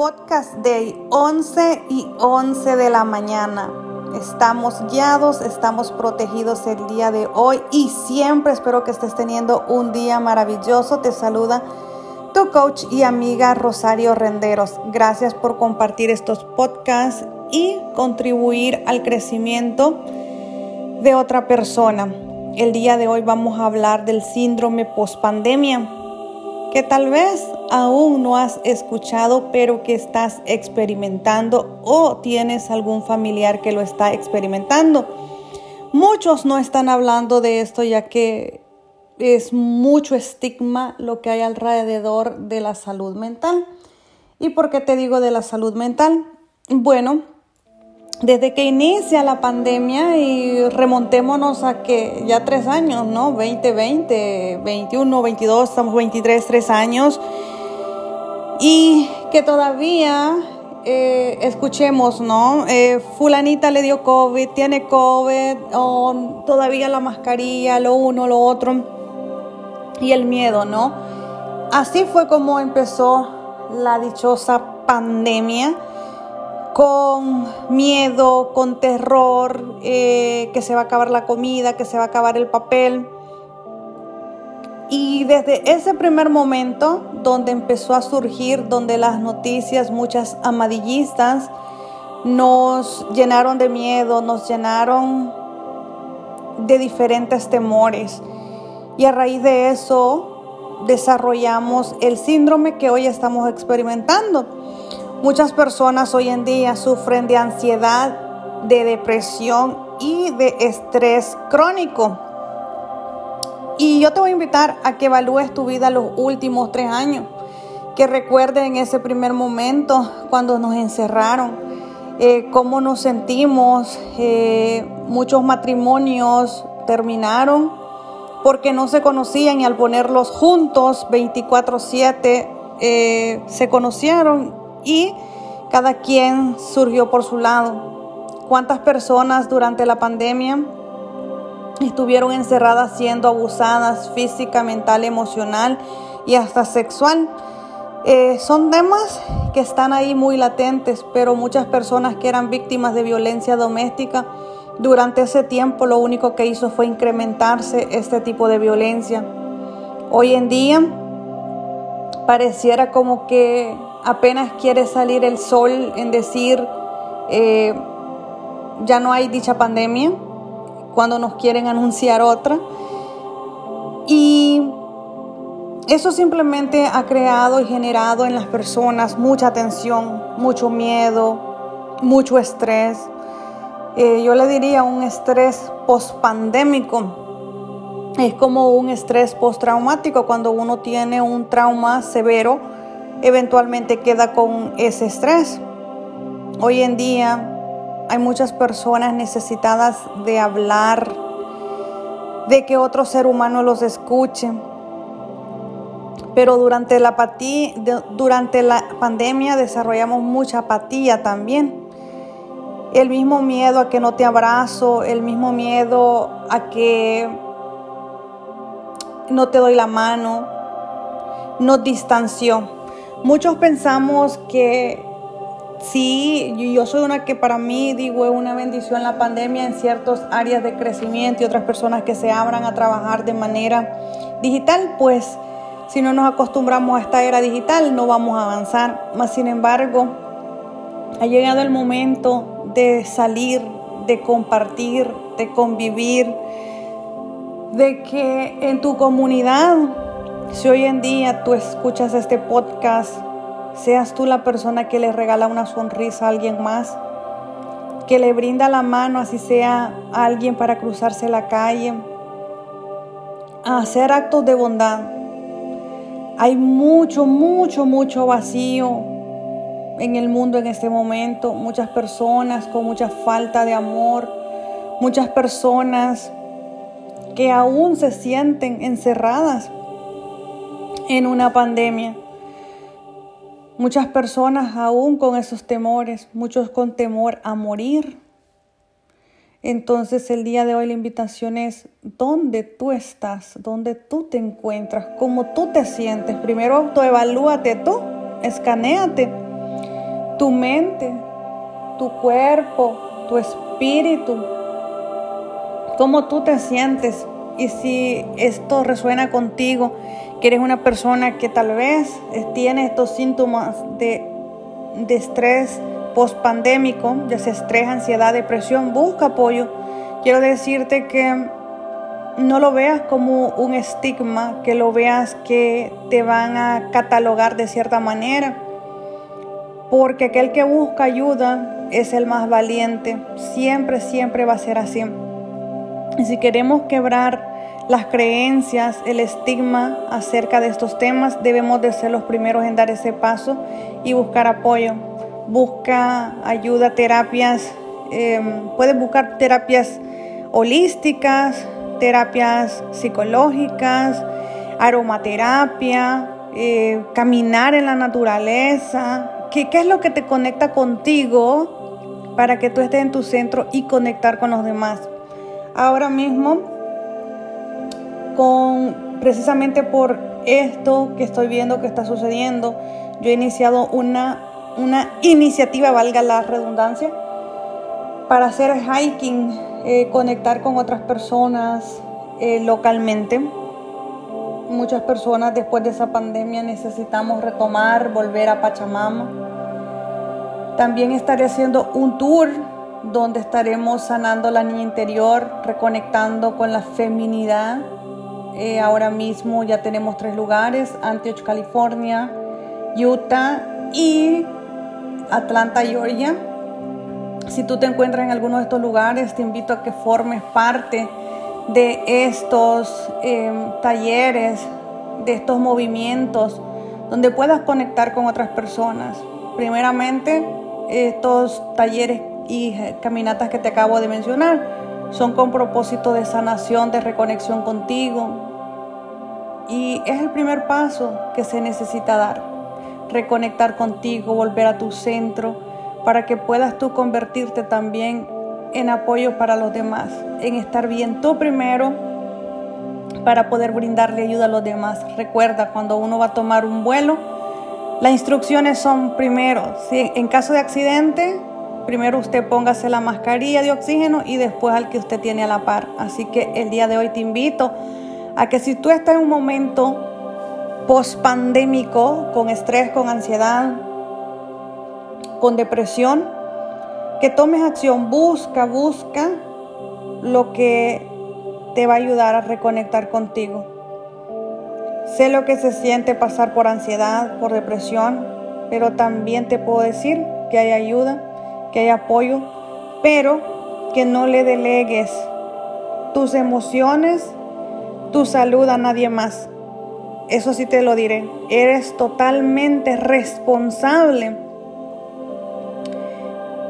Podcast Day 11 y 11 de la mañana. Estamos guiados, estamos protegidos el día de hoy y siempre espero que estés teniendo un día maravilloso. Te saluda tu coach y amiga Rosario Renderos. Gracias por compartir estos podcasts y contribuir al crecimiento de otra persona. El día de hoy vamos a hablar del síndrome pospandemia que tal vez aún no has escuchado, pero que estás experimentando o tienes algún familiar que lo está experimentando. Muchos no están hablando de esto ya que es mucho estigma lo que hay alrededor de la salud mental. ¿Y por qué te digo de la salud mental? Bueno, desde que inicia la pandemia y remontémonos a que ya tres años, ¿no? 2020, 21, 22, estamos 23, tres años. Y que todavía eh, escuchemos, ¿no? Eh, fulanita le dio COVID, tiene COVID, o todavía la mascarilla, lo uno, lo otro. Y el miedo, ¿no? Así fue como empezó la dichosa pandemia con miedo, con terror, eh, que se va a acabar la comida, que se va a acabar el papel. Y desde ese primer momento, donde empezó a surgir, donde las noticias, muchas amadillistas, nos llenaron de miedo, nos llenaron de diferentes temores. Y a raíz de eso desarrollamos el síndrome que hoy estamos experimentando Muchas personas hoy en día sufren de ansiedad, de depresión y de estrés crónico. Y yo te voy a invitar a que evalúes tu vida los últimos tres años, que recuerden ese primer momento cuando nos encerraron, eh, cómo nos sentimos. Eh, muchos matrimonios terminaron porque no se conocían y al ponerlos juntos 24/7 eh, se conocieron y cada quien surgió por su lado. ¿Cuántas personas durante la pandemia estuvieron encerradas siendo abusadas física, mental, emocional y hasta sexual? Eh, son temas que están ahí muy latentes, pero muchas personas que eran víctimas de violencia doméstica durante ese tiempo lo único que hizo fue incrementarse este tipo de violencia. Hoy en día pareciera como que apenas quiere salir el sol en decir, eh, ya no hay dicha pandemia, cuando nos quieren anunciar otra. Y eso simplemente ha creado y generado en las personas mucha tensión, mucho miedo, mucho estrés. Eh, yo le diría un estrés pospandémico. Es como un estrés postraumático cuando uno tiene un trauma severo eventualmente queda con ese estrés. Hoy en día hay muchas personas necesitadas de hablar, de que otro ser humano los escuche. Pero durante la, durante la pandemia desarrollamos mucha apatía también. El mismo miedo a que no te abrazo, el mismo miedo a que no te doy la mano, nos distanció. Muchos pensamos que sí, yo soy una que para mí digo es una bendición la pandemia en ciertas áreas de crecimiento y otras personas que se abran a trabajar de manera digital, pues si no nos acostumbramos a esta era digital no vamos a avanzar. Más sin embargo, ha llegado el momento de salir, de compartir, de convivir, de que en tu comunidad si hoy en día tú escuchas este podcast, seas tú la persona que le regala una sonrisa a alguien más, que le brinda la mano, así sea a alguien para cruzarse la calle, a hacer actos de bondad. Hay mucho, mucho, mucho vacío en el mundo en este momento, muchas personas con mucha falta de amor, muchas personas que aún se sienten encerradas en una pandemia. Muchas personas aún con esos temores, muchos con temor a morir. Entonces el día de hoy la invitación es dónde tú estás, dónde tú te encuentras, cómo tú te sientes. Primero autoevalúate tú, escanéate. tu mente, tu cuerpo, tu espíritu, cómo tú te sientes y si esto resuena contigo, que eres una persona que tal vez tiene estos síntomas de, estrés post-pandémico, ya sea estrés, ansiedad, depresión, busca apoyo. Quiero decirte que no lo veas como un estigma, que lo veas que te van a catalogar de cierta manera, porque aquel que busca ayuda es el más valiente, siempre, siempre va a ser así. Y si queremos quebrar las creencias, el estigma acerca de estos temas, debemos de ser los primeros en dar ese paso y buscar apoyo. Busca ayuda, terapias, em, puedes buscar terapias holísticas, terapias psicológicas, aromaterapia, eh, caminar en la naturaleza. ¿Qué, ¿Qué es lo que te conecta contigo para que tú estés en tu centro y conectar con los demás? Ahora mismo con precisamente por esto que estoy viendo que está sucediendo, yo he iniciado una, una iniciativa, valga la redundancia, para hacer hiking, eh, conectar con otras personas eh, localmente. Muchas personas después de esa pandemia necesitamos retomar, volver a Pachamama. También estaré haciendo un tour donde estaremos sanando la niña interior, reconectando con la feminidad eh, ahora mismo ya tenemos tres lugares, Antioch, California, Utah y Atlanta, Georgia. Si tú te encuentras en alguno de estos lugares, te invito a que formes parte de estos em, talleres, de estos movimientos, donde puedas conectar con otras personas. Primeramente, estos talleres y caminatas que te acabo de mencionar son con propósito de sanación, de reconexión contigo. Y es el primer paso que se necesita dar. Reconectar contigo, volver a tu centro, para que puedas tú convertirte también en apoyo para los demás, en estar bien tú primero para poder brindarle ayuda a los demás. Recuerda, cuando uno va a tomar un vuelo, las instrucciones son primero, si en caso de accidente, primero usted póngase la mascarilla de oxígeno y después al que usted tiene a la par. Así que el día de hoy te invito a que si tú estás en un momento post-pandémico, con estrés, con ansiedad, con depresión, que tomes acción, busca, busca lo que te va a ayudar a reconectar contigo. Sé lo que se siente pasar por ansiedad, por depresión, pero también te puedo decir que hay ayuda que hay apoyo, pero que no le delegues tus emociones, tu salud a nadie más. Eso sí te lo diré. Eres totalmente responsable.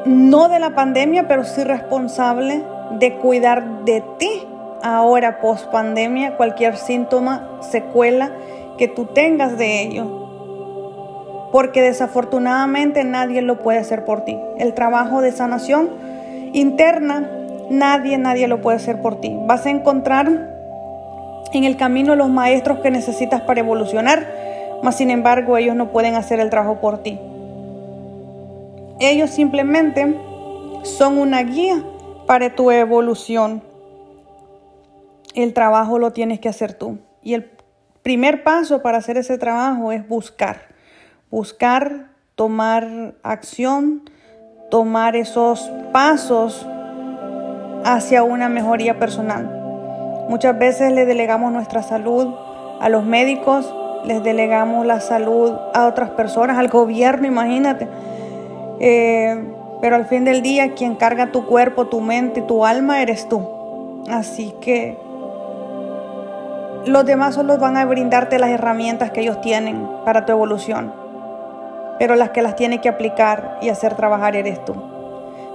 No de la pandemia, pero sí responsable de cuidar de ti ahora post pandemia, cualquier síntoma, secuela que tú tengas de ello porque desafortunadamente nadie lo puede hacer por ti. El trabajo de sanación interna, nadie, nadie lo puede hacer por ti. Vas a encontrar en el camino los maestros que necesitas para evolucionar, mas sin embargo ellos no pueden hacer el trabajo por ti. Ellos simplemente son una guía para tu evolución. El trabajo lo tienes que hacer tú. Y el primer paso para hacer ese trabajo es buscar buscar tomar acción, tomar esos pasos hacia una mejoría personal. Muchas veces le delegamos nuestra salud a los médicos, les delegamos la salud a otras personas, al gobierno, imagínate. Eh, pero al fin del día, quien carga tu cuerpo, tu mente, tu alma, eres tú. Así que los demás solo van a brindarte las herramientas que ellos tienen para tu evolución pero las que las tiene que aplicar y hacer trabajar eres tú.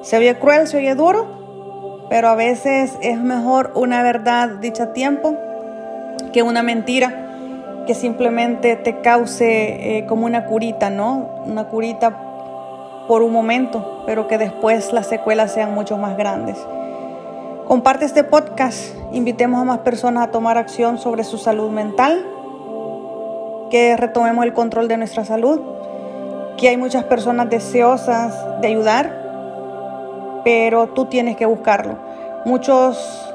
Se oye cruel, se oye duro, pero a veces es mejor una verdad dicha a tiempo que una mentira que simplemente te cause eh, como una curita, ¿no? Una curita por un momento, pero que después las secuelas sean mucho más grandes. Comparte este podcast, invitemos a más personas a tomar acción sobre su salud mental, que retomemos el control de nuestra salud que hay muchas personas deseosas de ayudar, pero tú tienes que buscarlo. Muchos,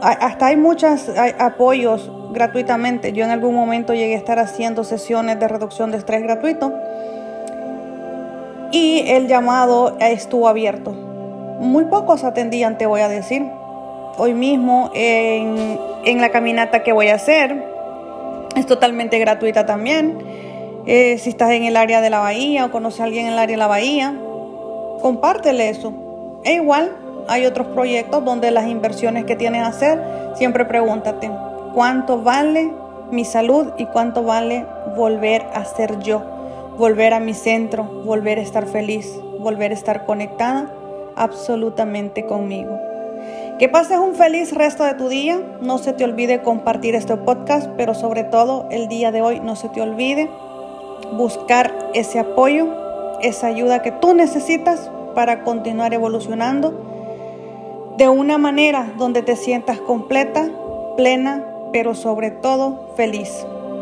hasta hay muchos apoyos gratuitamente. Yo en algún momento llegué a estar haciendo sesiones de reducción de estrés gratuito y el llamado estuvo abierto. Muy pocos atendían, te voy a decir. Hoy mismo en, en la caminata que voy a hacer, es totalmente gratuita también. Eh, si estás en el área de la bahía o conoces a alguien en el área de la bahía, compártele eso. E igual hay otros proyectos donde las inversiones que tienes que hacer, siempre pregúntate, ¿cuánto vale mi salud y cuánto vale volver a ser yo? Volver a mi centro, volver a estar feliz, volver a estar conectada absolutamente conmigo. Que pases un feliz resto de tu día. No se te olvide compartir este podcast, pero sobre todo el día de hoy no se te olvide buscar ese apoyo, esa ayuda que tú necesitas para continuar evolucionando de una manera donde te sientas completa, plena, pero sobre todo feliz.